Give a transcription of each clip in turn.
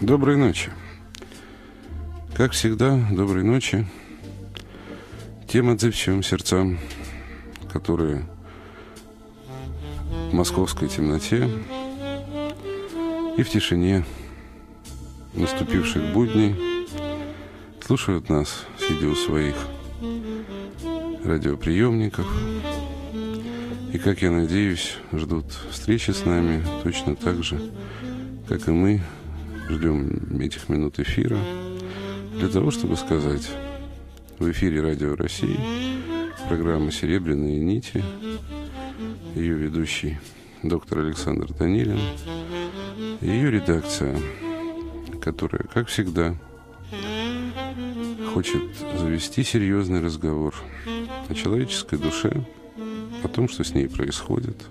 Доброй ночи. Как всегда, доброй ночи. Тем отзывчивым сердцам, которые в московской темноте и в тишине наступивших будней слушают нас, сидя у своих радиоприемников. И, как я надеюсь, ждут встречи с нами точно так же, как и мы ждем этих минут эфира для того, чтобы сказать в эфире Радио России программа «Серебряные нити», ее ведущий доктор Александр Данилин, ее редакция, которая, как всегда, хочет завести серьезный разговор о человеческой душе, о том, что с ней происходит,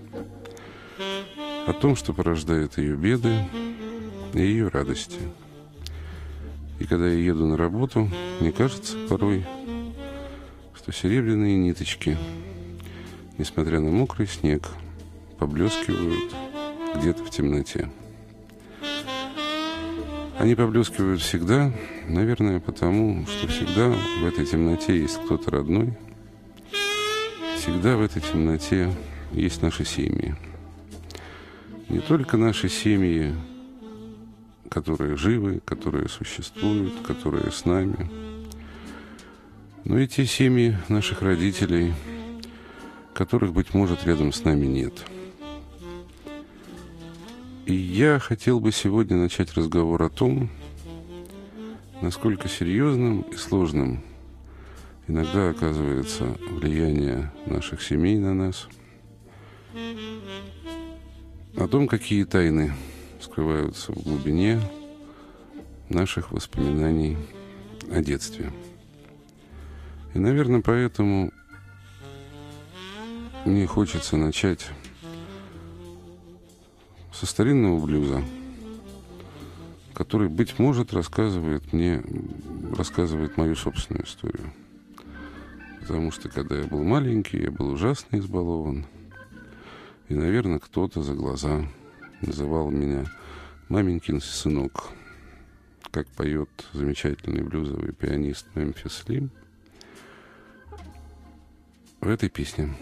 о том, что порождает ее беды, и ее радости. И когда я еду на работу, мне кажется порой, что серебряные ниточки, несмотря на мокрый снег, поблескивают где-то в темноте. Они поблескивают всегда, наверное, потому, что всегда в этой темноте есть кто-то родной. Всегда в этой темноте есть наши семьи. Не только наши семьи которые живы, которые существуют, которые с нами. Но и те семьи наших родителей, которых, быть может, рядом с нами нет. И я хотел бы сегодня начать разговор о том, насколько серьезным и сложным иногда оказывается влияние наших семей на нас, о том, какие тайны скрываются в глубине наших воспоминаний о детстве. И, наверное, поэтому мне хочется начать со старинного блюза, который, быть может, рассказывает мне, рассказывает мою собственную историю. Потому что, когда я был маленький, я был ужасно избалован. И, наверное, кто-то за глаза называл меня «маменькин сынок», как поет замечательный блюзовый пианист Мемфис Лим в этой песне.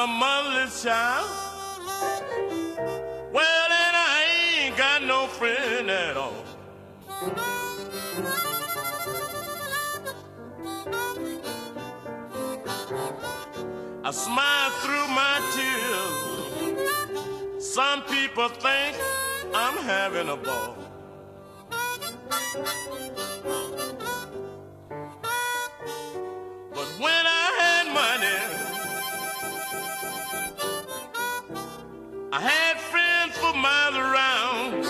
a motherless child. Well, and I ain't got no friend at all. I smile through my tears. Some people think I'm having a ball. I had friends for miles around.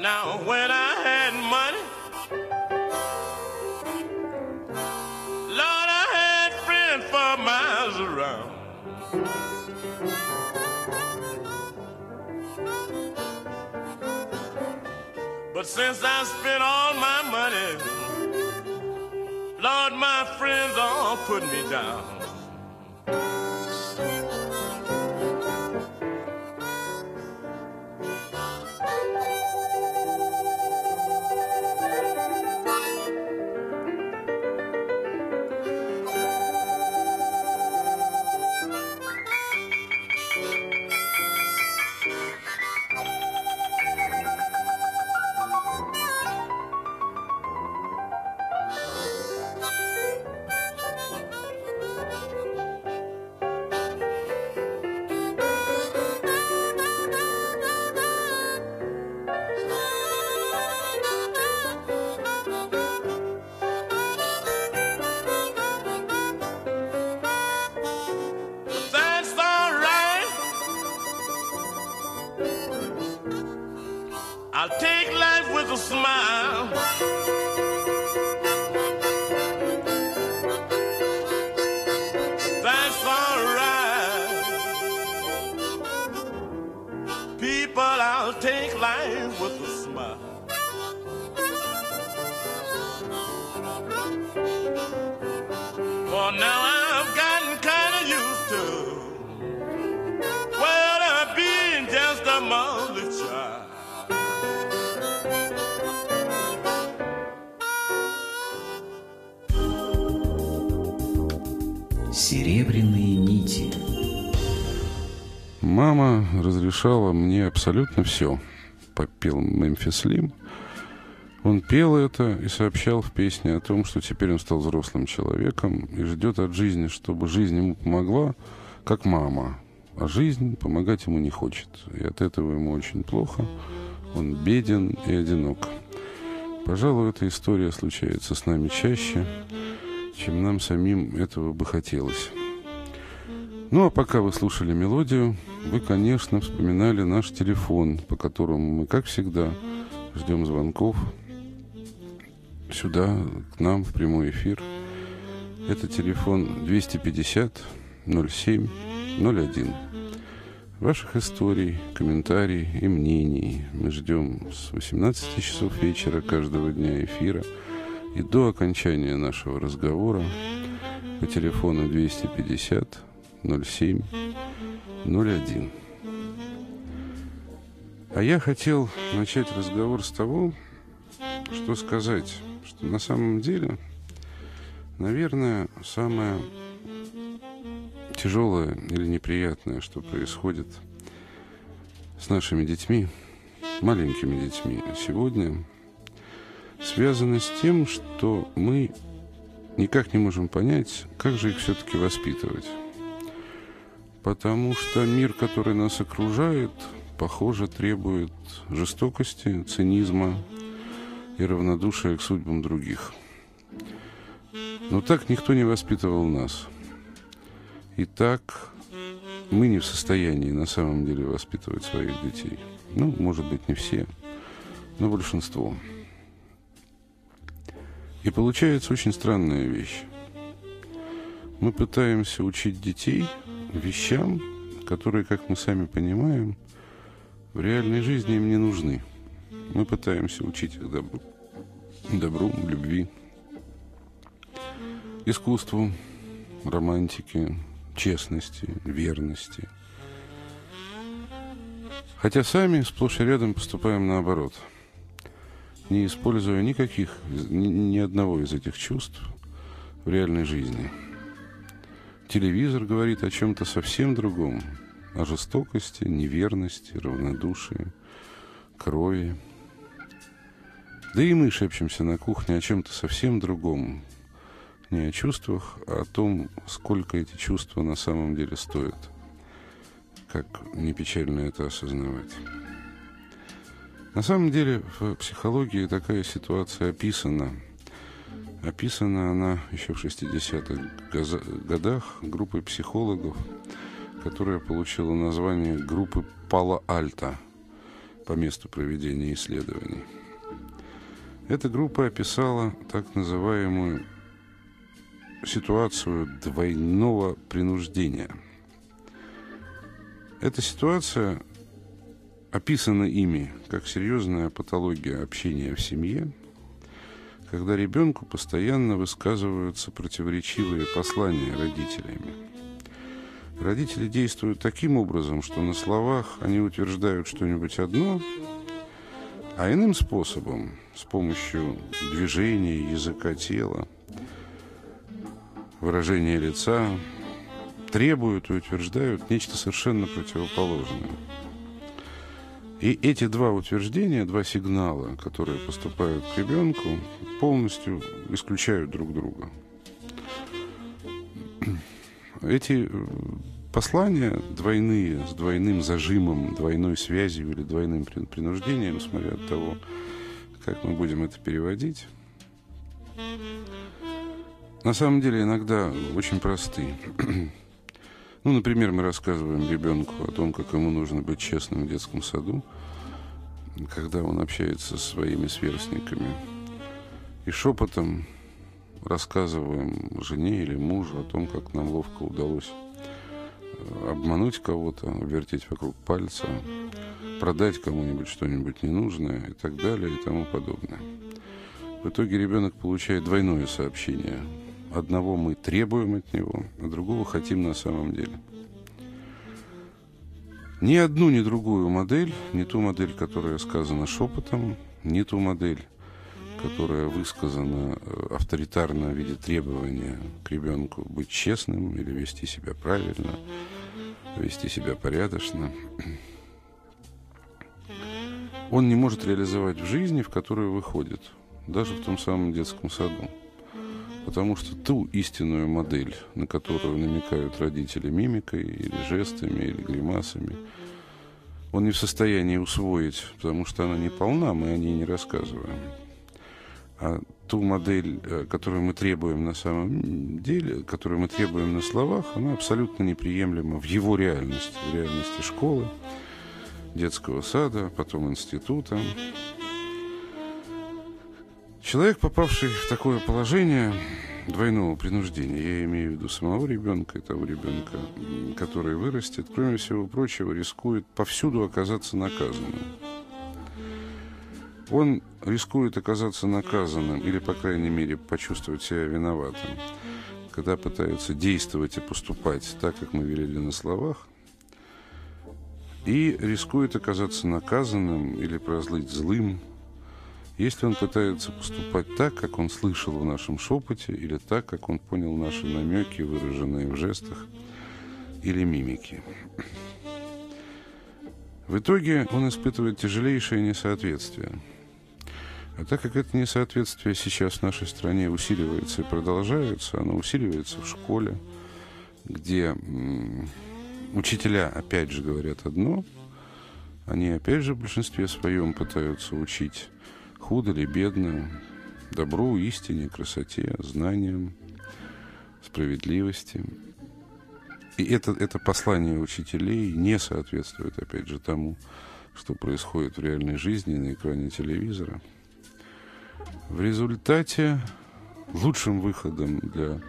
Now when I had money, Lord, I had friends for miles around. But since I spent all my money, Lord, my friends all put me down. Разрешала мне абсолютно все. Попел Мемфис Лим. Он пел это и сообщал в песне о том, что теперь он стал взрослым человеком и ждет от жизни, чтобы жизнь ему помогла, как мама. А жизнь помогать ему не хочет. И от этого ему очень плохо. Он беден и одинок. Пожалуй, эта история случается с нами чаще, чем нам самим этого бы хотелось. Ну, а пока вы слушали мелодию, вы, конечно, вспоминали наш телефон, по которому мы, как всегда, ждем звонков сюда, к нам, в прямой эфир. Это телефон 250 07 01. Ваших историй, комментариев и мнений мы ждем с 18 часов вечера каждого дня эфира и до окончания нашего разговора по телефону 250 07 01. А я хотел начать разговор с того, что сказать, что на самом деле, наверное, самое тяжелое или неприятное, что происходит с нашими детьми, маленькими детьми сегодня, связано с тем, что мы никак не можем понять, как же их все-таки воспитывать. Потому что мир, который нас окружает, похоже, требует жестокости, цинизма и равнодушия к судьбам других. Но так никто не воспитывал нас. И так мы не в состоянии на самом деле воспитывать своих детей. Ну, может быть, не все, но большинство. И получается очень странная вещь. Мы пытаемся учить детей вещам, которые, как мы сами понимаем, в реальной жизни им не нужны. Мы пытаемся учить их добру, добру любви, искусству, романтике, честности, верности. Хотя сами сплошь и рядом поступаем наоборот, не используя никаких, ни, ни одного из этих чувств в реальной жизни. Телевизор говорит о чем-то совсем другом, о жестокости, неверности, равнодушии, крови. Да и мы шепчемся на кухне о чем-то совсем другом, не о чувствах, а о том, сколько эти чувства на самом деле стоят. Как не печально это осознавать. На самом деле в психологии такая ситуация описана. Описана она еще в 60-х годах группой психологов, которая получила название группы Пала Альта по месту проведения исследований. Эта группа описала так называемую ситуацию двойного принуждения. Эта ситуация описана ими как серьезная патология общения в семье, когда ребенку постоянно высказываются противоречивые послания родителями. Родители действуют таким образом, что на словах они утверждают что-нибудь одно, а иным способом, с помощью движения, языка тела – выражение лица, требуют и утверждают нечто совершенно противоположное. И эти два утверждения, два сигнала, которые поступают к ребенку, полностью исключают друг друга. Эти э, послания двойные, с двойным зажимом, двойной связью или двойным принуждением, смотря от того, как мы будем это переводить, на самом деле иногда очень простые. Ну, например, мы рассказываем ребенку о том, как ему нужно быть честным в детском саду, когда он общается со своими сверстниками. И шепотом рассказываем жене или мужу о том, как нам ловко удалось обмануть кого-то, вертеть вокруг пальца, продать кому-нибудь что-нибудь ненужное и так далее и тому подобное. В итоге ребенок получает двойное сообщение. Одного мы требуем от него, а другого хотим на самом деле. Ни одну, ни другую модель, не ту модель, которая сказана шепотом, не ту модель, которая высказана э, авторитарно в виде требования к ребенку быть честным или вести себя правильно, вести себя порядочно, он не может реализовать в жизни, в которую выходит, даже в том самом детском саду. Потому что ту истинную модель, на которую намекают родители мимикой или жестами, или гримасами, он не в состоянии усвоить, потому что она не полна, мы о ней не рассказываем. А ту модель, э, которую мы требуем на самом деле, которую мы требуем на словах, она абсолютно неприемлема в его реальности, в реальности школы, детского сада, потом института. Человек, попавший в такое положение двойного принуждения, я имею в виду самого ребенка и того ребенка, который вырастет, кроме всего прочего, рискует повсюду оказаться наказанным. Он рискует оказаться наказанным или, по крайней мере, почувствовать себя виноватым, когда пытается действовать и поступать так, как мы велели на словах, и рискует оказаться наказанным или прозлыть злым, если он пытается поступать так, как он слышал в нашем шепоте, или так, как он понял наши намеки, выраженные в жестах или мимике. В итоге он испытывает тяжелейшее несоответствие – а так как это несоответствие сейчас в нашей стране усиливается и продолжается, оно усиливается в школе, где учителя опять же говорят одно, они опять же в большинстве своем пытаются учить худо или бедно, добру, истине, красоте, знаниям, справедливости. И это, это послание учителей не соответствует, опять же, тому, что происходит в реальной жизни на экране телевизора – в результате лучшим выходом для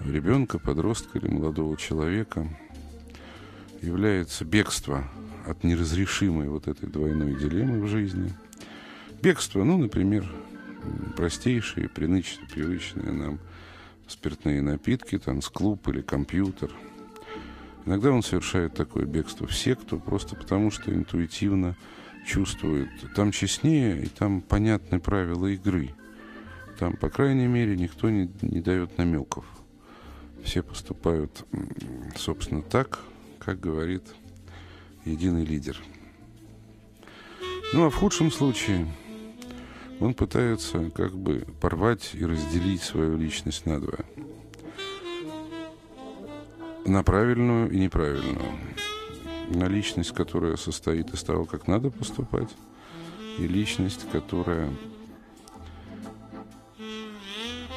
ребенка, подростка или молодого человека является бегство от неразрешимой вот этой двойной дилеммы в жизни. Бегство, ну, например, простейшие, привычные, привычные нам спиртные напитки, танцклуб или компьютер. Иногда он совершает такое бегство в секту, просто потому что интуитивно чувствует. Там честнее, и там понятны правила игры. Там, по крайней мере, никто не, не дает намеков. Все поступают, собственно, так, как говорит единый лидер. Ну а в худшем случае он пытается как бы порвать и разделить свою личность на два. На правильную и неправильную на личность, которая состоит из того, как надо поступать, и личность, которая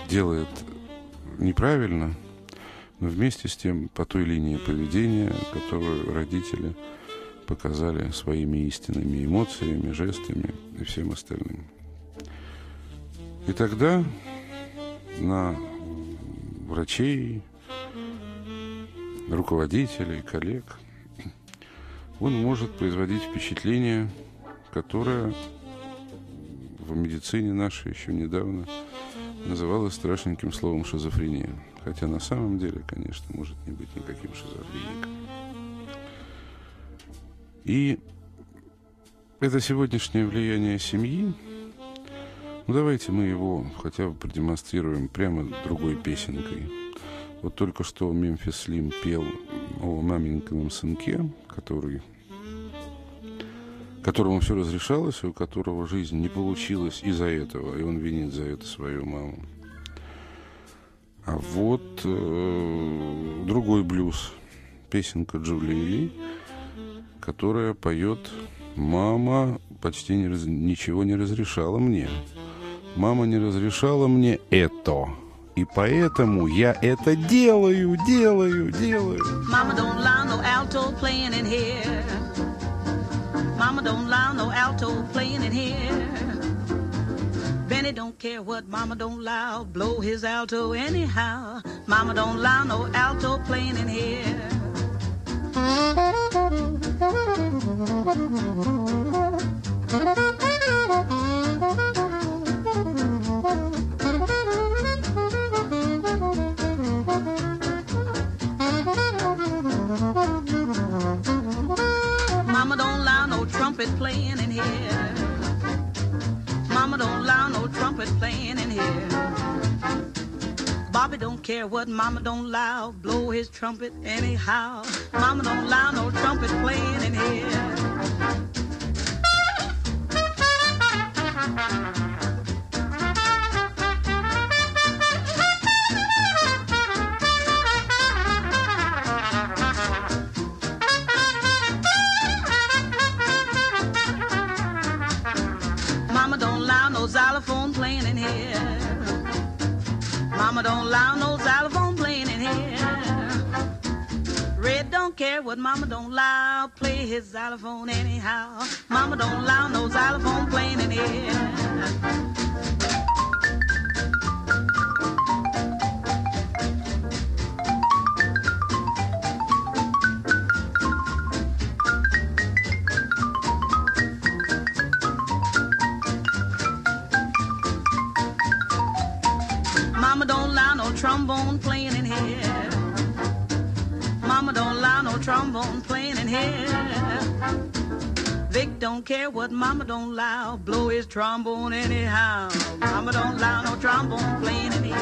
делает неправильно, но вместе с тем по той линии поведения, которую родители показали своими истинными эмоциями, жестами и всем остальным. И тогда на врачей, руководителей, коллег – он может производить впечатление, которое в медицине нашей еще недавно называлось страшненьким словом шизофрения. Хотя на самом деле, конечно, может не быть никаким шизофреником. И это сегодняшнее влияние семьи, ну давайте мы его хотя бы продемонстрируем прямо другой песенкой. Вот только что Мемфис Слим пел о маменькином сынке, который которому все разрешалось, у которого жизнь не получилась из-за этого, и он винит за это свою маму. А вот э, другой блюз, песенка Джулии Ли, которая поет «Мама почти не раз, ничего не разрешала мне. Мама не разрешала мне это». И поэтому я это делаю, делаю, делаю. Mama don't allow no alto playing in here. Mama don't allow no alto playing in here. Benny don't care what Mama don't allow, blow his alto anyhow. Mama don't allow no alto playing in here. Mama don't allow no trumpet playing in here. Mama don't allow no trumpet playing in here. Bobby don't care what Mama don't allow, blow his trumpet anyhow. Mama don't allow no trumpet playing in here. Mama don't allow no xylophone playing in here. Red don't care what Mama don't allow, play his xylophone anyhow. Mama don't allow no xylophone playing in here. Trombone playing in here. Vic don't care what Mama don't allow, blow his trombone anyhow. Mama don't allow no trombone playing in here.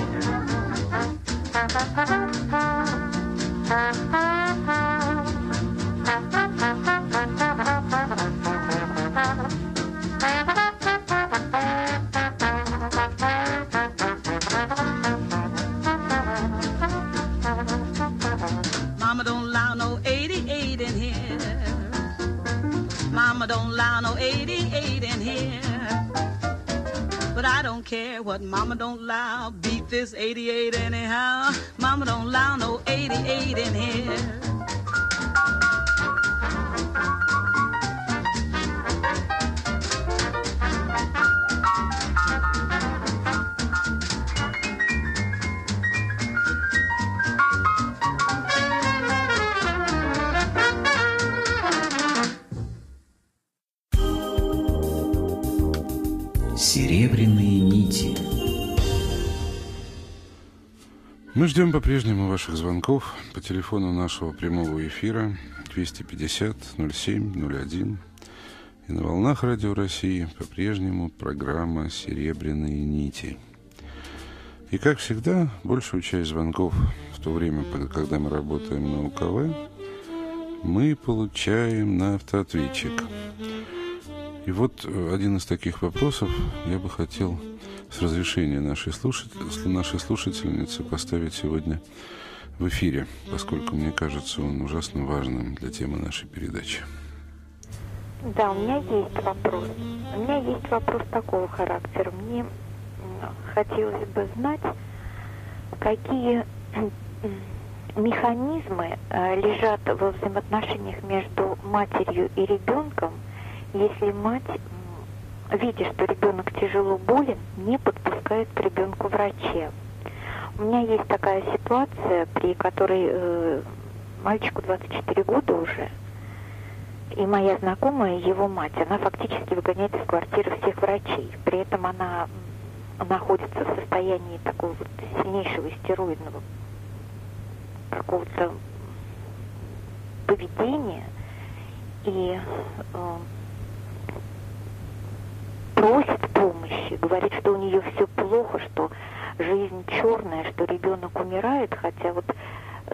what Mama don't allow. Beat this 88 anyhow. Mama don't allow no 88 in here. Мы ждем по-прежнему ваших звонков по телефону нашего прямого эфира 250 07 01. И на волнах Радио России по-прежнему программа «Серебряные нити». И, как всегда, большую часть звонков в то время, когда мы работаем на УКВ, мы получаем на автоответчик. И вот э, один из таких вопросов я бы хотел с разрешения нашей, слушатель, нашей слушательницы поставить сегодня в эфире, поскольку мне кажется он ужасно важным для темы нашей передачи. Да, у меня есть вопрос. У меня есть вопрос такого характера. Мне хотелось бы знать, какие механизмы э, лежат во взаимоотношениях между матерью и ребенком, если мать, видя, что ребенок тяжело болен, не подпускает к ребенку врача. У меня есть такая ситуация, при которой э, мальчику 24 года уже, и моя знакомая, его мать, она фактически выгоняет из квартиры всех врачей. При этом она находится в состоянии такого вот сильнейшего стероидного какого-то поведения и э, просит помощи, говорит, что у нее все плохо, что жизнь черная, что ребенок умирает, хотя вот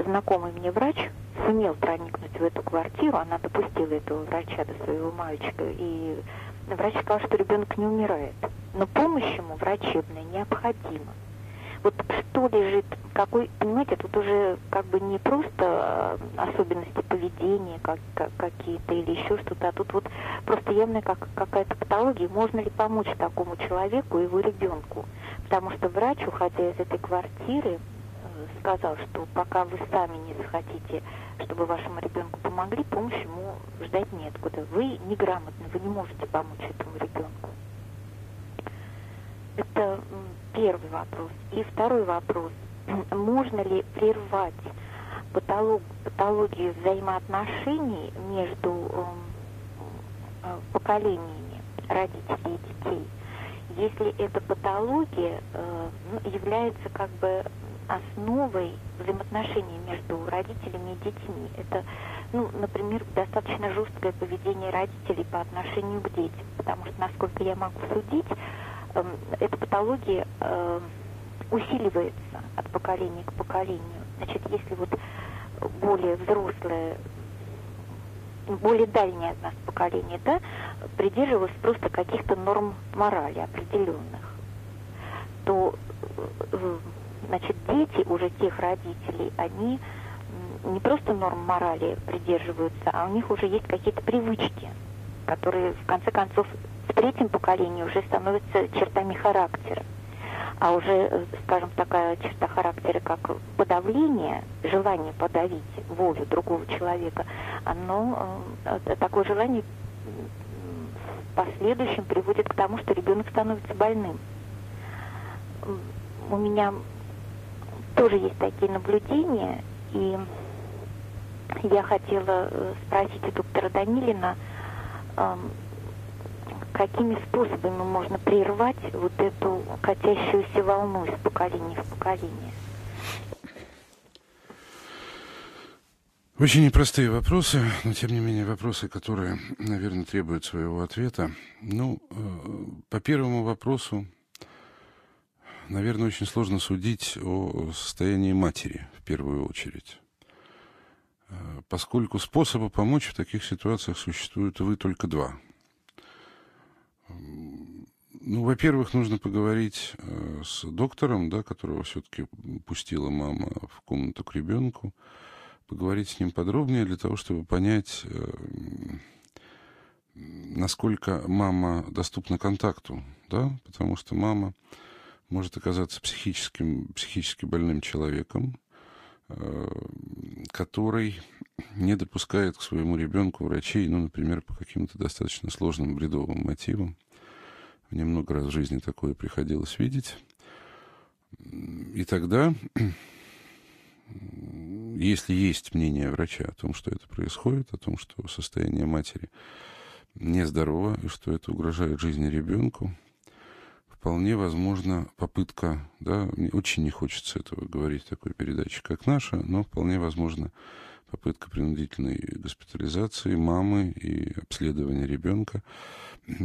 знакомый мне врач сумел проникнуть в эту квартиру, она допустила этого врача до своего мальчика, и врач сказал, что ребенок не умирает. Но помощь ему врачебная необходима. Вот что лежит, какой, понимаете, тут уже как бы не просто э, особенности поведения как, как- какие-то или еще что-то, а тут вот просто явная как, какая-то патология. Можно ли помочь такому человеку его ребенку? Потому что врач, уходя из этой квартиры, э, сказал, что пока вы сами не захотите, чтобы вашему ребенку помогли, помощь ему ждать неоткуда. Вы неграмотны, вы не можете помочь этому ребенку. Это первый вопрос. И второй вопрос. Можно ли прервать патолог, патологию взаимоотношений между эм, э, поколениями родителей и детей, если эта патология э, ну, является как бы основой взаимоотношений между родителями и детьми. Это, ну, например, достаточно жесткое поведение родителей по отношению к детям, потому что, насколько я могу судить, эта патология э, усиливается от поколения к поколению. Значит, если вот более взрослое, более дальнее от нас поколение, да, придерживалось просто каких-то норм морали определенных, то э, значит, дети уже тех родителей, они не просто норм морали придерживаются, а у них уже есть какие-то привычки, которые в конце концов в третьем поколении уже становятся чертами характера а уже, скажем, такая черта характера, как подавление, желание подавить волю другого человека, оно, э, такое желание в последующем приводит к тому, что ребенок становится больным. У меня тоже есть такие наблюдения, и я хотела э, спросить у доктора Данилина, эм, какими способами можно прервать вот эту катящуюся волну из поколения в поколение? Очень непростые вопросы, но тем не менее вопросы, которые, наверное, требуют своего ответа. Ну, э, по первому вопросу, наверное, очень сложно судить о состоянии матери в первую очередь. Э, поскольку способа помочь в таких ситуациях существует, увы, только два – ну, во-первых, нужно поговорить э, с доктором, да, которого все-таки пустила мама в комнату к ребенку, поговорить с ним подробнее для того, чтобы понять, э, насколько мама доступна контакту, да, потому что мама может оказаться психическим, психически больным человеком, э, который не допускает к своему ребенку врачей, ну, например, по каким-то достаточно сложным бредовым мотивам. Мне много раз в жизни такое приходилось видеть. И тогда, если есть мнение врача о том, что это происходит, о том, что состояние матери нездорово и что это угрожает жизни ребенку, вполне возможно попытка, да, мне очень не хочется этого говорить в такой передаче, как наша, но вполне возможно попытка принудительной госпитализации мамы и обследования ребенка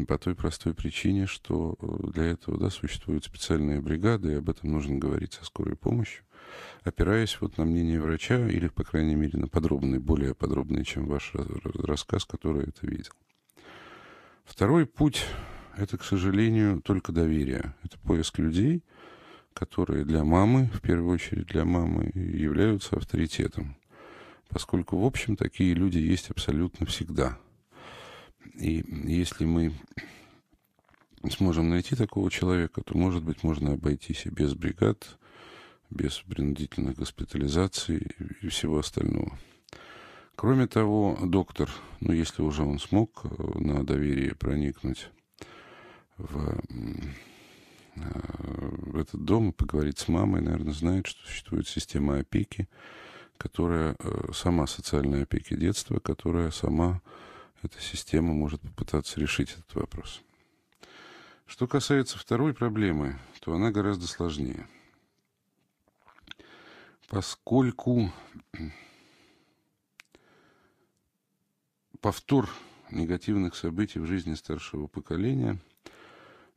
по той простой причине, что э, для этого да, существуют специальные бригады, и об этом нужно говорить со скорой помощью, опираясь вот на мнение врача или, по крайней мере, на подробный, более подробный, чем ваш рассказ, который это видел. Второй путь – это, к сожалению, только доверие. Это поиск людей, которые для мамы, в первую очередь для мамы, являются авторитетом поскольку, в общем, такие люди есть абсолютно всегда. И если мы сможем найти такого человека, то, может быть, можно обойтись и без бригад, без принудительных госпитализаций и всего остального. Кроме того, доктор, ну, если уже он смог э, на доверие проникнуть в, э, в этот дом и поговорить с мамой, наверное, знает, что существует система опеки, которая э, сама социальной опеки детства, которая сама, эта система может попытаться решить этот вопрос. Что касается второй проблемы, то она гораздо сложнее. Поскольку повтор негативных событий в жизни старшего поколения –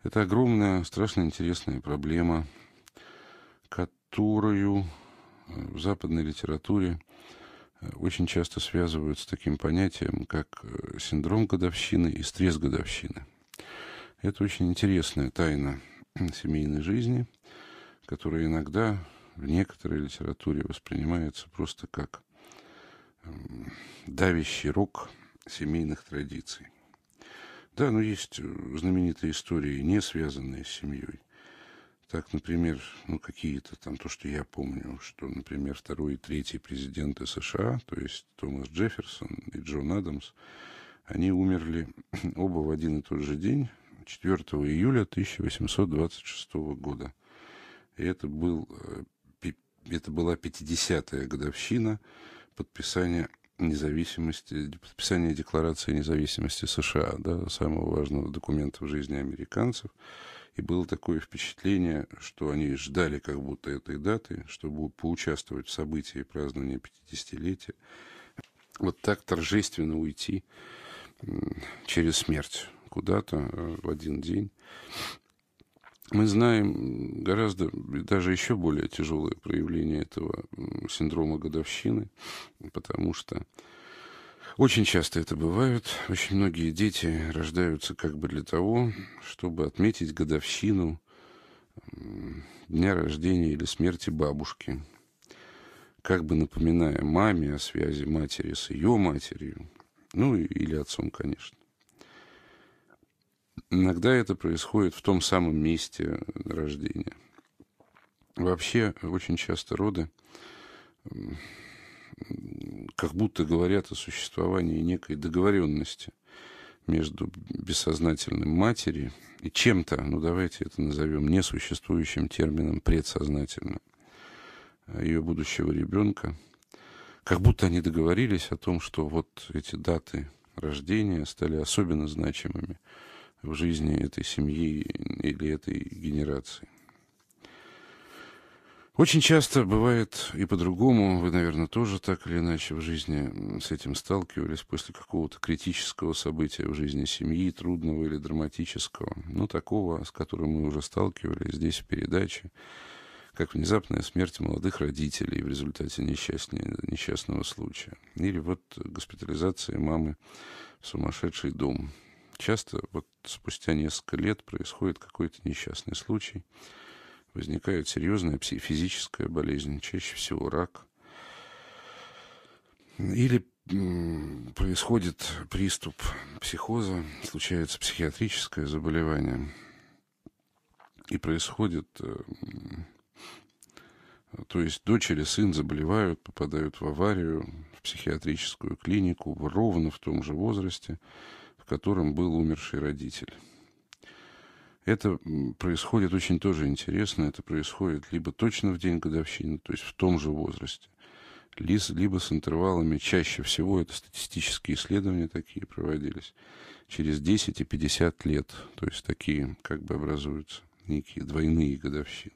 это огромная, страшно интересная проблема, которую в западной литературе э, очень часто связывают с таким понятием, как э, синдром годовщины и стресс годовщины. Это очень интересная тайна семейной жизни, которая иногда в некоторой литературе воспринимается просто как эм, давящий рок семейных традиций. Да, но есть э, знаменитые истории, не связанные с семьей. Так, например, ну, какие-то там, то, что я помню, что, например, второй и третий президенты США, то есть Томас Джефферсон и Джон Адамс, они умерли оба в один и тот же день, 4 июля 1826 года. И это был э, это была 50-я годовщина подписания независимости, подписания Декларации независимости США, да, самого важного документа в жизни американцев. И было такое впечатление, что они ждали как будто этой даты, чтобы поучаствовать в событии празднования 50-летия. Вот так торжественно уйти через смерть куда-то э, в один день. Мы знаем гораздо, даже еще более тяжелое проявление этого синдрома годовщины, потому что очень часто это бывает. Очень многие дети рождаются как бы для того, чтобы отметить годовщину дня рождения или смерти бабушки, как бы напоминая маме о связи матери с ее матерью, ну или отцом, конечно. Иногда это происходит в том самом месте рождения. Вообще, очень часто роды как будто говорят о существовании некой договоренности между бессознательным матери и чем-то, ну давайте это назовем несуществующим термином предсознательным ее будущего ребенка, как будто они договорились о том, что вот эти даты рождения стали особенно значимыми в жизни этой семьи или этой генерации. Очень часто бывает и по-другому, вы, наверное, тоже так или иначе в жизни с этим сталкивались после какого-то критического события в жизни семьи, трудного или драматического, ну, такого, с которым мы уже сталкивались здесь в передаче, как внезапная смерть молодых родителей в результате несчастного случая. Или вот госпитализация мамы в сумасшедший дом. Часто вот спустя несколько лет происходит какой-то несчастный случай, возникает серьезная физическая болезнь, чаще всего рак. Или происходит приступ психоза, случается психиатрическое заболевание, и происходит э, то есть дочь или сын заболевают, попадают в аварию, в психиатрическую клинику ровно в том же возрасте, в котором был умерший родитель. Это происходит очень тоже интересно. Это происходит либо точно в день годовщины, то есть в том же возрасте, либо с интервалами, чаще всего это статистические исследования такие проводились, через 10 и 50 лет. То есть такие как бы образуются некие двойные годовщины.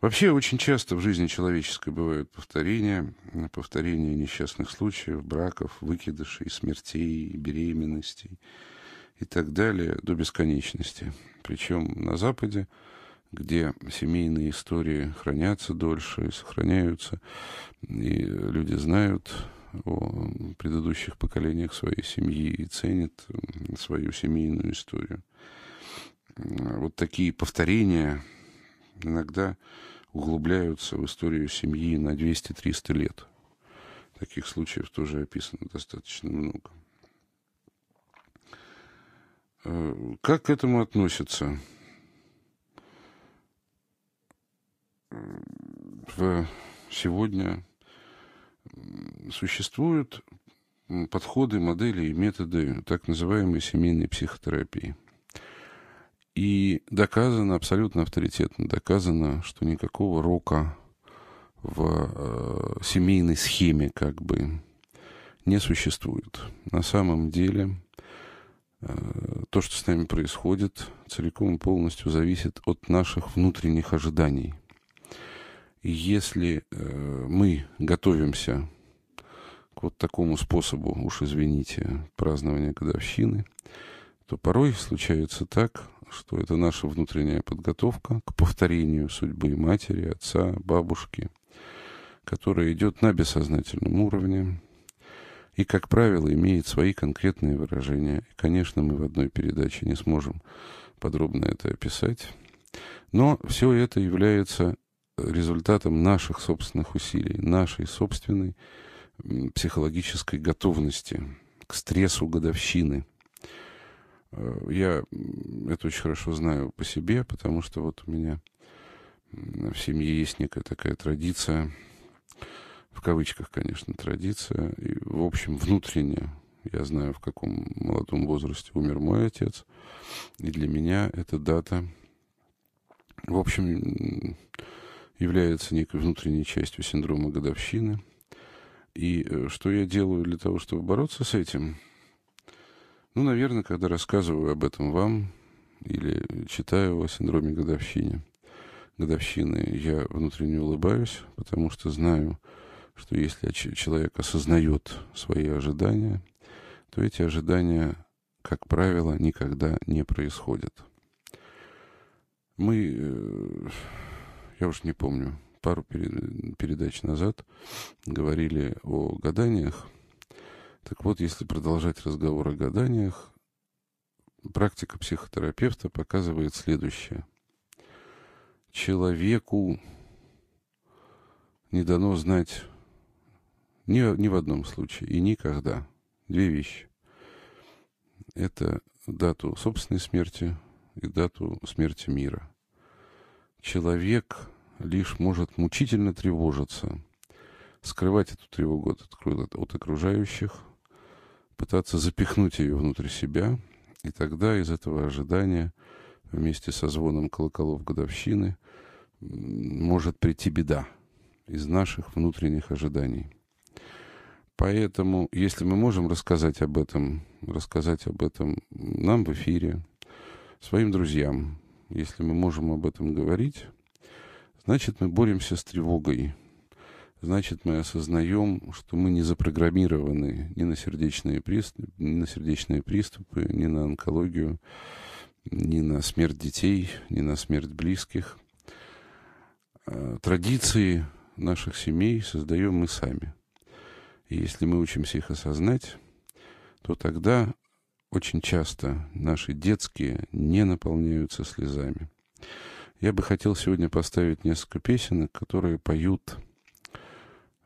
Вообще очень часто в жизни человеческой бывают повторения, повторения несчастных случаев, браков, выкидышей, смертей, беременностей и так далее до бесконечности. Причем на Западе, где семейные истории хранятся дольше и сохраняются, и люди знают о предыдущих поколениях своей семьи и ценят свою семейную историю. Вот такие повторения иногда углубляются в историю семьи на 200-300 лет. Таких случаев тоже описано достаточно много. Э, как к этому относятся? В сегодня существуют подходы, модели и методы так называемой семейной психотерапии. И доказано, абсолютно авторитетно доказано, что никакого рока в э, семейной схеме как бы не существует. На самом деле э, то, что с нами происходит, целиком и полностью зависит от наших внутренних ожиданий. И если э, мы готовимся к вот такому способу, уж извините, празднования годовщины, то порой случается так, что это наша внутренняя подготовка к повторению судьбы матери, отца, бабушки, которая идет на бессознательном уровне и, как правило, имеет свои конкретные выражения. И, конечно, мы в одной передаче не сможем подробно это описать, но все это является результатом наших собственных усилий, нашей собственной психологической готовности к стрессу годовщины – Э, я это очень хорошо знаю по себе, потому что вот у меня в семье есть некая такая традиция, в кавычках, конечно, традиция, и, в общем, внутренне я знаю, в каком молодом возрасте умер мой отец, и для меня эта дата, в общем, является некой внутренней частью синдрома годовщины. И э, что я делаю для того, чтобы бороться с этим? Ну, наверное, когда рассказываю об этом вам или читаю о синдроме годовщины, годовщины, я внутренне улыбаюсь, потому что знаю, что если человек осознает свои ожидания, то эти ожидания, как правило, никогда не происходят. Мы, э, я уж не помню, пару передач назад говорили о гаданиях. Так вот, если продолжать разговор о гаданиях, практика психотерапевта показывает следующее. Человеку не дано знать ни, ни в одном случае и никогда две вещи. Это дату собственной смерти и дату смерти мира. Человек лишь может мучительно тревожиться, скрывать эту тревогу от, от окружающих, пытаться запихнуть ее внутрь себя, и тогда из этого ожидания вместе со звоном колоколов годовщины может прийти беда из наших внутренних ожиданий. Поэтому, если мы можем рассказать об этом, рассказать об этом нам в эфире, своим друзьям, если мы можем об этом говорить, значит, мы боремся с тревогой. Значит, мы осознаем, что мы не запрограммированы ни на сердечные приступы, ни на сердечные приступы, ни на онкологию, ни на смерть детей, ни на смерть близких. А, традиции наших семей создаем мы сами. И если мы учимся их осознать, то тогда очень часто наши детские не наполняются слезами. Я бы хотел сегодня поставить несколько песенок, которые поют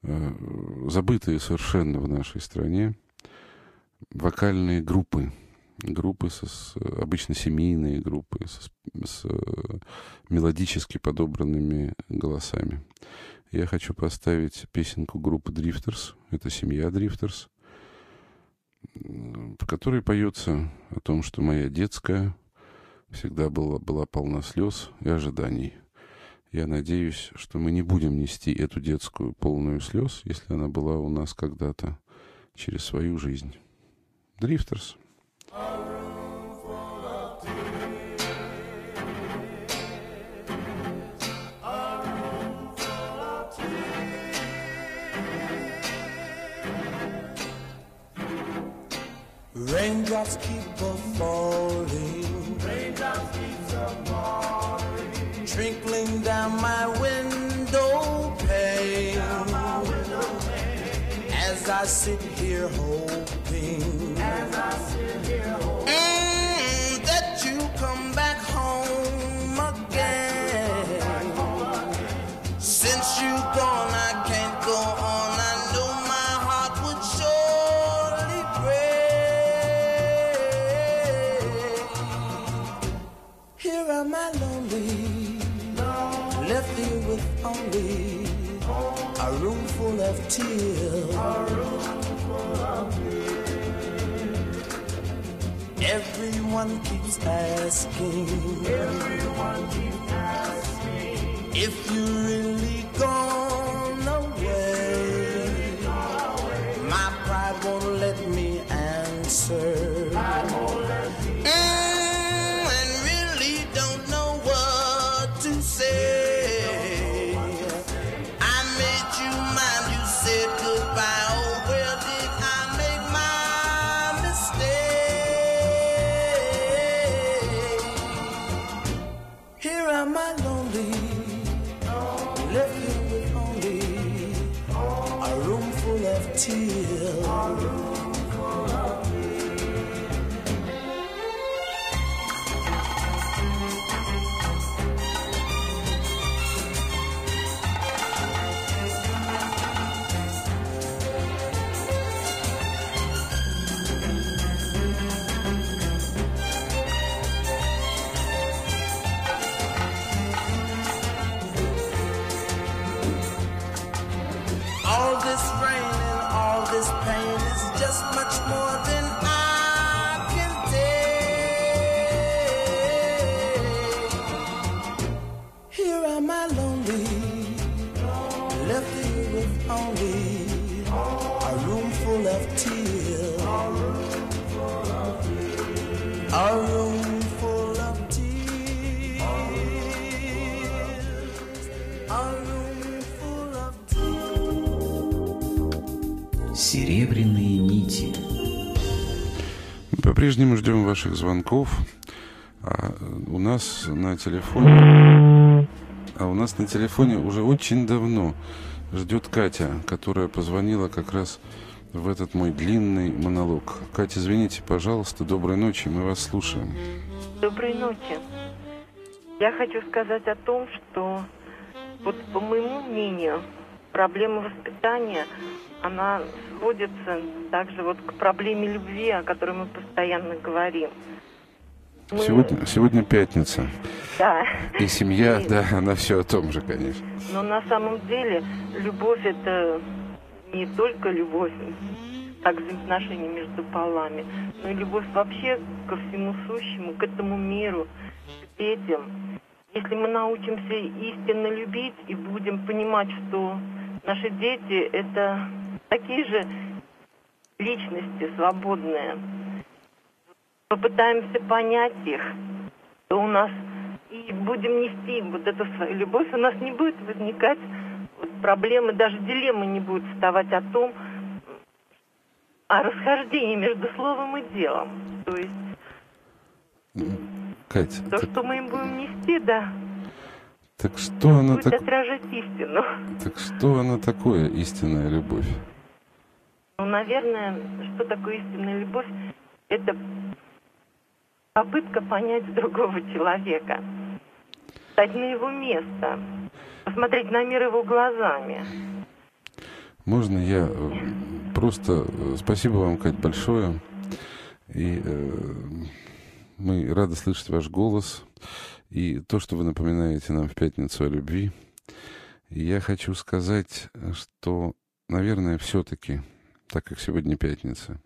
э, забытые совершенно в нашей стране вокальные группы. Группы, со, с, обычно семейные группы, с, с э, мелодически подобранными голосами. Я хочу поставить песенку группы Drifters. Это семья Drifters, в которой поется о том, что моя детская всегда была, была полна слез и ожиданий. Я надеюсь, что мы не будем нести эту детскую полную слез, если она была у нас когда-то через свою жизнь. Дрифтерс. Raindrops keep on falling trickling down my window pane as I sit here hoping. As I sit here hoping. Mm, that you come back home again. Since you've gone, Everyone keeps asking. Everyone keeps asking if you really ваших звонков. А у нас на телефоне... А у нас на телефоне уже очень давно ждет Катя, которая позвонила как раз в этот мой длинный монолог. Катя, извините, пожалуйста, доброй ночи, мы вас слушаем. Доброй ночи. Я хочу сказать о том, что вот по моему мнению, проблема воспитания, она сводится также вот к проблеме любви, о которой мы постоянно говорим. Мы- Сегодня, сегодня пятница. Да. И семья, И- да, она все о том же, конечно. Но на самом деле любовь это не только любовь, так взаимоотношения между полами, но и любовь вообще ко всему сущему, к этому миру, к детям. Если мы научимся истинно любить и будем понимать, что наши дети это такие же личности свободные, попытаемся понять их, то у нас и будем нести вот эту свою любовь, у нас не будет возникать проблемы, даже дилеммы не будет вставать о том, о расхождении между словом и делом. То есть Катя, то, так, что мы им будем нести, да, так что она будет так, отражать истину. так что она такое истинная любовь? Ну, наверное, что такое истинная любовь? Это попытка понять другого человека, стать на его место, посмотреть на мир его глазами. Можно я э, просто э, спасибо вам, Кать, большое. И э, мы рады слышать ваш голос и то, что вы напоминаете нам в пятницу о любви. И я хочу сказать, что, наверное, все-таки, так как сегодня пятница,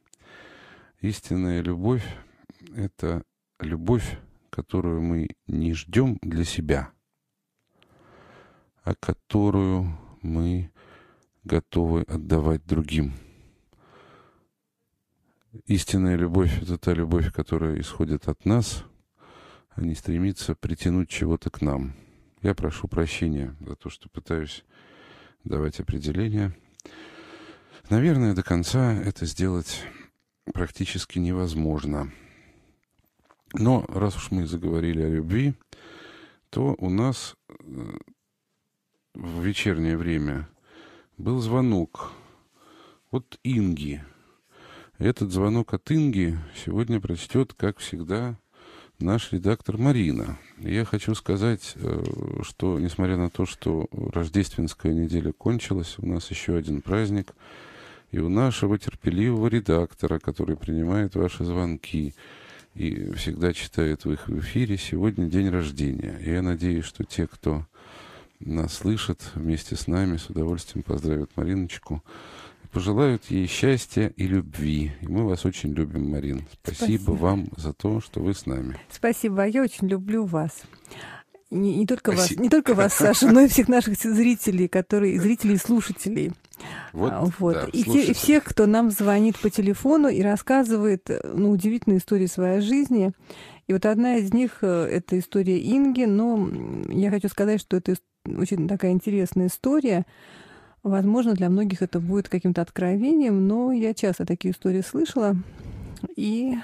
истинная любовь — это любовь, которую мы не ждем для себя, а которую мы готовы отдавать другим. Истинная любовь — это та любовь, которая исходит от нас, а не стремится притянуть чего-то к нам. Я прошу прощения за то, что пытаюсь давать определение. Наверное, до конца это сделать практически невозможно. Но раз уж мы заговорили о любви, то у нас э, в вечернее время был звонок от Инги. Этот звонок от Инги сегодня прочтет, как всегда, наш редактор Марина. Я хочу сказать, э, что несмотря на то, что рождественская неделя кончилась, у нас еще один праздник. И у нашего терпеливого редактора, который принимает ваши звонки и всегда читает в их эфире, сегодня день рождения. И я надеюсь, что те, кто нас слышат вместе с нами, с удовольствием поздравят Мариночку. и Пожелают ей счастья и любви. И мы вас очень любим, Марин. Спасибо, Спасибо. вам за то, что вы с нами. Спасибо, а я очень люблю вас. Не, не только вас, Спасибо. не только вас, Саша, но и всех наших зрителей, которые, зрителей и слушателей. Вот, А, вот. да, и, те- и всех, кто нам звонит по телефону и рассказывает э, ну, удивительные истории своей жизни. И вот одна из них э, — это история Инги, но я хочу сказать, что это очень такая интересная история. Возможно, для многих это будет каким-то откровением, но я часто такие истории слышала. И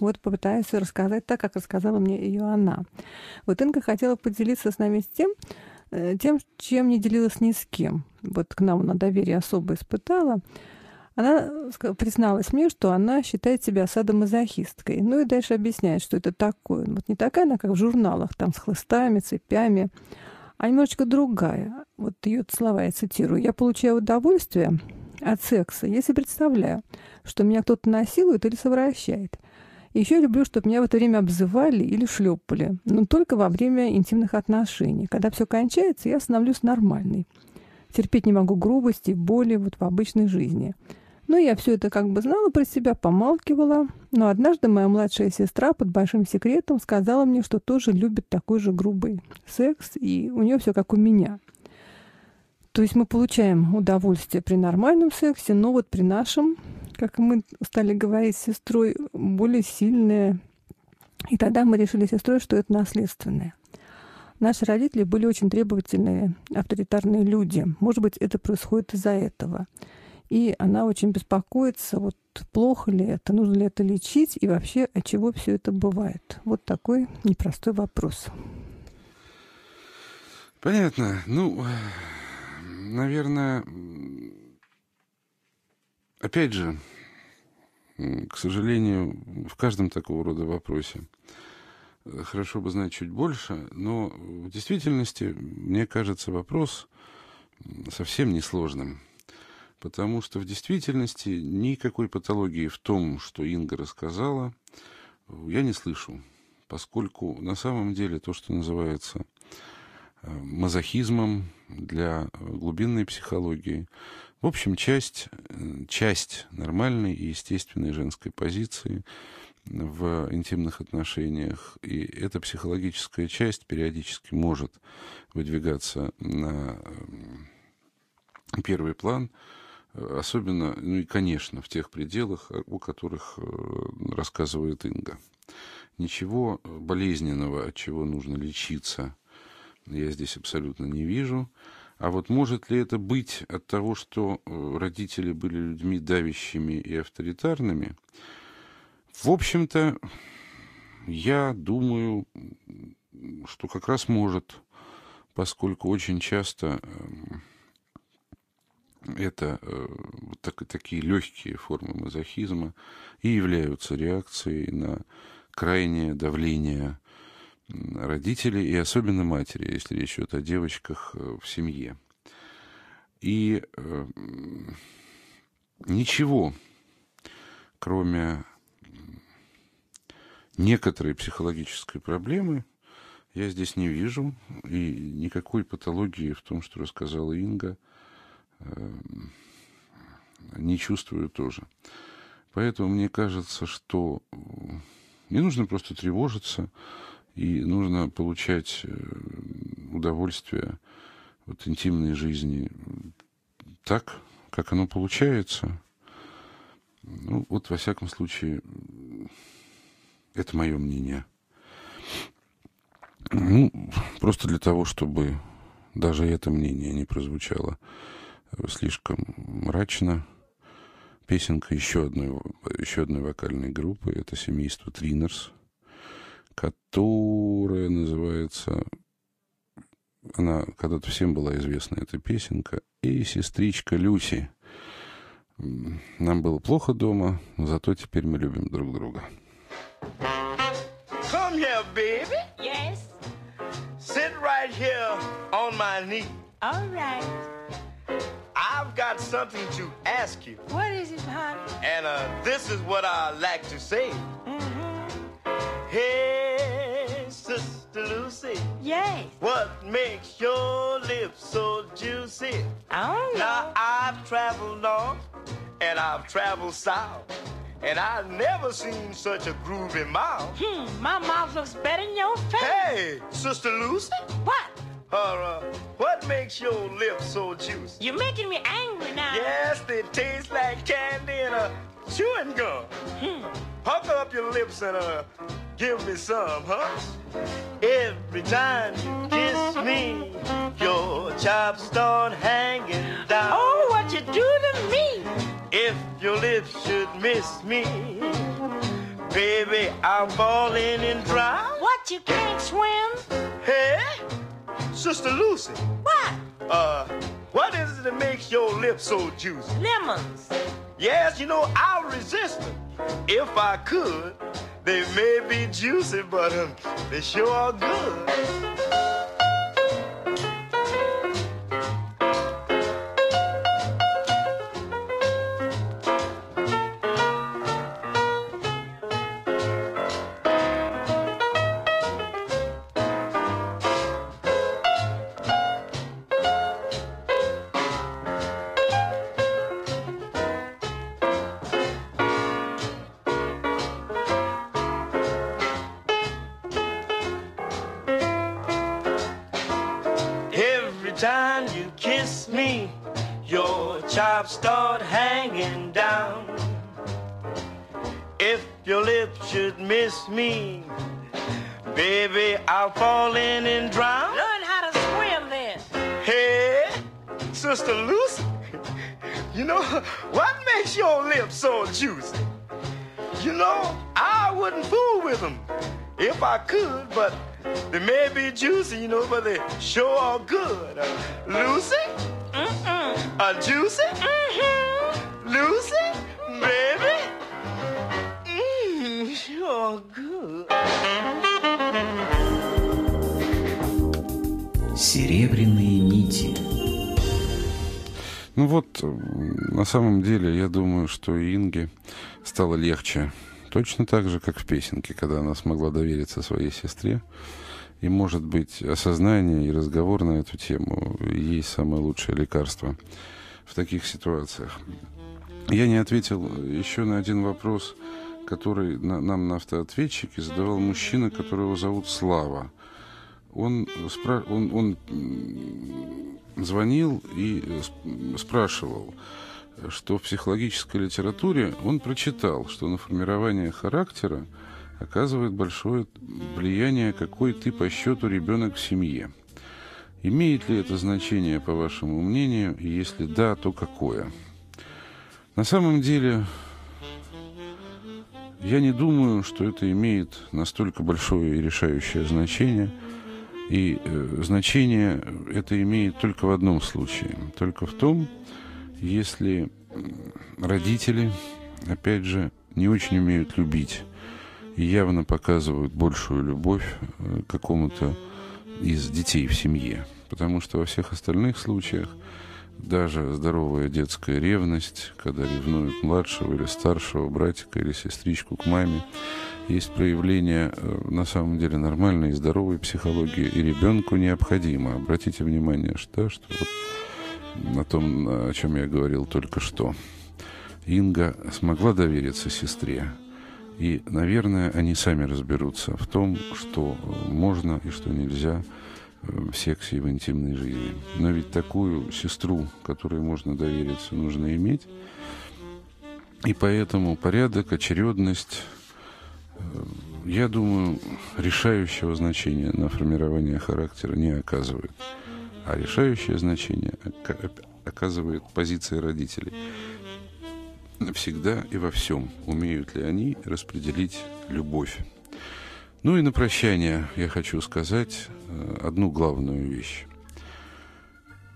вот попытаюсь рассказать так, как рассказала мне ее она. Вот Инга хотела поделиться с нами с тем, тем, чем не делилась ни с кем. Вот к нам она доверие особо испытала. Она ска- призналась мне, что она считает себя садомазохисткой. Ну и дальше объясняет, что это такое. Вот не такая она, как в журналах, там с хлыстами, цепями, а немножечко другая. Вот ее слова я цитирую. «Я получаю удовольствие от секса, если представляю, что меня кто-то насилует или совращает. Еще люблю, чтобы меня в это время обзывали или шлепали, но только во время интимных отношений. Когда все кончается, я становлюсь нормальной. Терпеть не могу грубости, боли вот в обычной жизни. Ну, я все это как бы знала про себя, помалкивала. Но однажды моя младшая сестра под большим секретом сказала мне, что тоже любит такой же грубый секс, и у нее все как у меня. То есть мы получаем удовольствие при нормальном сексе, но вот при нашем, как мы стали говорить с сестрой, более сильное. И тогда мы решили с сестрой, что это наследственное. Наши родители были очень требовательные, авторитарные люди. Может быть, это происходит из-за этого. И она очень беспокоится, вот плохо ли это, нужно ли это лечить и вообще от чего все это бывает. Вот такой непростой вопрос. Понятно. Ну, наверное, опять же, к сожалению, в каждом такого рода вопросе хорошо бы знать чуть больше, но в действительности, мне кажется, вопрос совсем несложным. Потому что в действительности никакой патологии в том, что Инга рассказала, я не слышу. Поскольку на самом деле то, что называется э, мазохизмом для глубинной психологии, в общем, часть, э, часть нормальной и естественной женской позиции – в интимных отношениях, и эта психологическая часть периодически может выдвигаться на первый план, особенно, ну и, конечно, в тех пределах, о которых э, рассказывает Инга. Ничего болезненного, от чего нужно лечиться, я здесь абсолютно не вижу. А вот может ли это быть от того, что э, родители были людьми давящими и авторитарными? В общем-то, я думаю, что как раз может, поскольку очень часто эм, это э, так, такие легкие формы мазохизма и являются реакцией на крайнее давление родителей и особенно матери, если речь идет о девочках э, в семье. И э, ничего, кроме некоторые психологические проблемы я здесь не вижу, и никакой патологии в том, что рассказала Инга, эм, не чувствую тоже. Поэтому мне кажется, что не нужно просто тревожиться, и нужно получать э, удовольствие от интимной жизни так, как оно получается. Ну, вот во всяком случае, это мое мнение. Ну, просто для того, чтобы даже это мнение не прозвучало слишком мрачно. Песенка еще одной, еще одной вокальной группы. Это семейство Тринерс, которая называется... Она когда-то всем была известна, эта песенка. И сестричка Люси. Нам было плохо дома, но зато теперь мы любим друг друга. Come here, baby. Yes. Sit right here on my knee. All right. I've got something to ask you. What is it, honey? And uh, this is what I like to say. Mm-hmm. Hey, Sister Lucy. Yes. What makes your lips so juicy? I don't know. Now I've traveled north and I've traveled south. And I've never seen such a groovy mouth. Hmm, my mouth looks better than your face. Hey, Sister Lucy. What? Uh, what makes your lips so juicy? You're making me angry now. Yes, they taste like candy and a chewing gum. Hmm. Pucker up your lips and uh, give me some, huh? Every time you kiss me, your chops start hanging down. Oh, what you do to me? If your lips should miss me, baby, I'm falling in drown. What, you can't swim? Hey, Sister Lucy. What? Uh, what is it that makes your lips so juicy? Lemons. Yes, you know, I'll resist them. If I could, they may be juicy, but um, they sure are good. Chops start hanging down. If your lips should miss me, baby, I'll fall in and drown. Learn how to swim then. Hey, Sister Lucy, you know, what makes your lips so juicy? You know, I wouldn't fool with them if I could, but they may be juicy, you know, but they sure are good. Uh, Lucy? Mm-mm. Uh, juicy? Mm-hmm. Lucy? Baby? Mmm, sure good. Серебряные нити. Ну вот, э, на самом деле, я думаю, что Инге стало легче. Точно так же, как в песенке, когда она смогла довериться своей сестре. И, может быть, осознание и разговор на эту тему есть самое лучшее лекарство в таких ситуациях. Я не ответил еще на один вопрос, который на- нам на автоответчике задавал мужчина, которого зовут Слава. Он, спра- он, он звонил и сп- спрашивал, что в психологической литературе он прочитал, что на формирование характера оказывает большое влияние, какой ты по счету ребенок в семье. Имеет ли это значение, по вашему мнению, и если да, то какое? На самом деле, я не думаю, что это имеет настолько большое и решающее значение. И э, значение это имеет только в одном случае. Только в том, если родители, опять же, не очень умеют любить и явно показывают большую любовь э, какому-то из детей в семье. Потому что во всех остальных случаях даже здоровая детская ревность, когда ревнуют младшего или старшего братика или сестричку к маме, есть проявление э, на самом деле нормальной и здоровой психологии, и ребенку необходимо. Обратите внимание, что, что вот на том, о чем я говорил только что. Инга смогла довериться сестре, и, наверное, они сами разберутся в том, что можно и что нельзя э, в сексе и в интимной жизни. Но ведь такую сестру, которой можно довериться, нужно иметь. И поэтому порядок, очередность, э, я думаю, решающего значения на формирование характера не оказывает. А решающее значение ока- оказывает позиция родителей. Всегда и во всем умеют ли они распределить любовь. Ну и на прощание я хочу сказать э, одну главную вещь.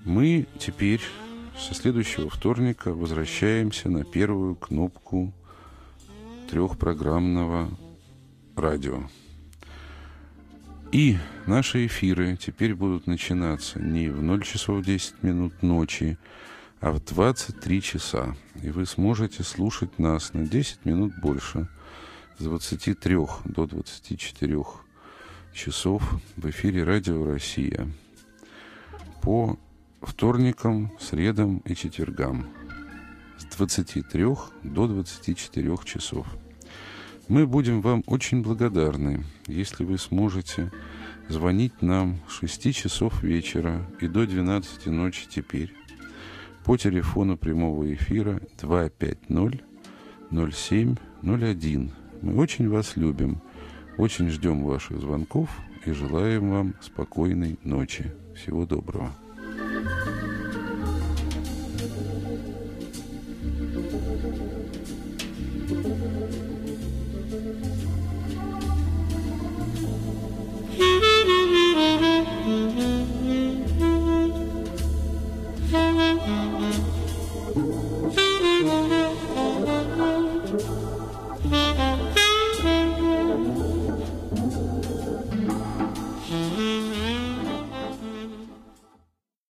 Мы теперь со следующего вторника возвращаемся на первую кнопку трехпрограммного радио. И наши эфиры теперь будут начинаться не в 0 часов 10 минут ночи, а в 23 часа. И вы сможете слушать нас на 10 минут больше, с 23 до 24 часов в эфире Радио Россия по вторникам, средам и четвергам с 23 до 24 часов. Мы будем вам очень благодарны, если вы сможете звонить нам с 6 часов вечера и до 12 ночи теперь по телефону прямого эфира 250-07-01. Мы очень вас любим, очень ждем ваших звонков и желаем вам спокойной ночи. Всего доброго.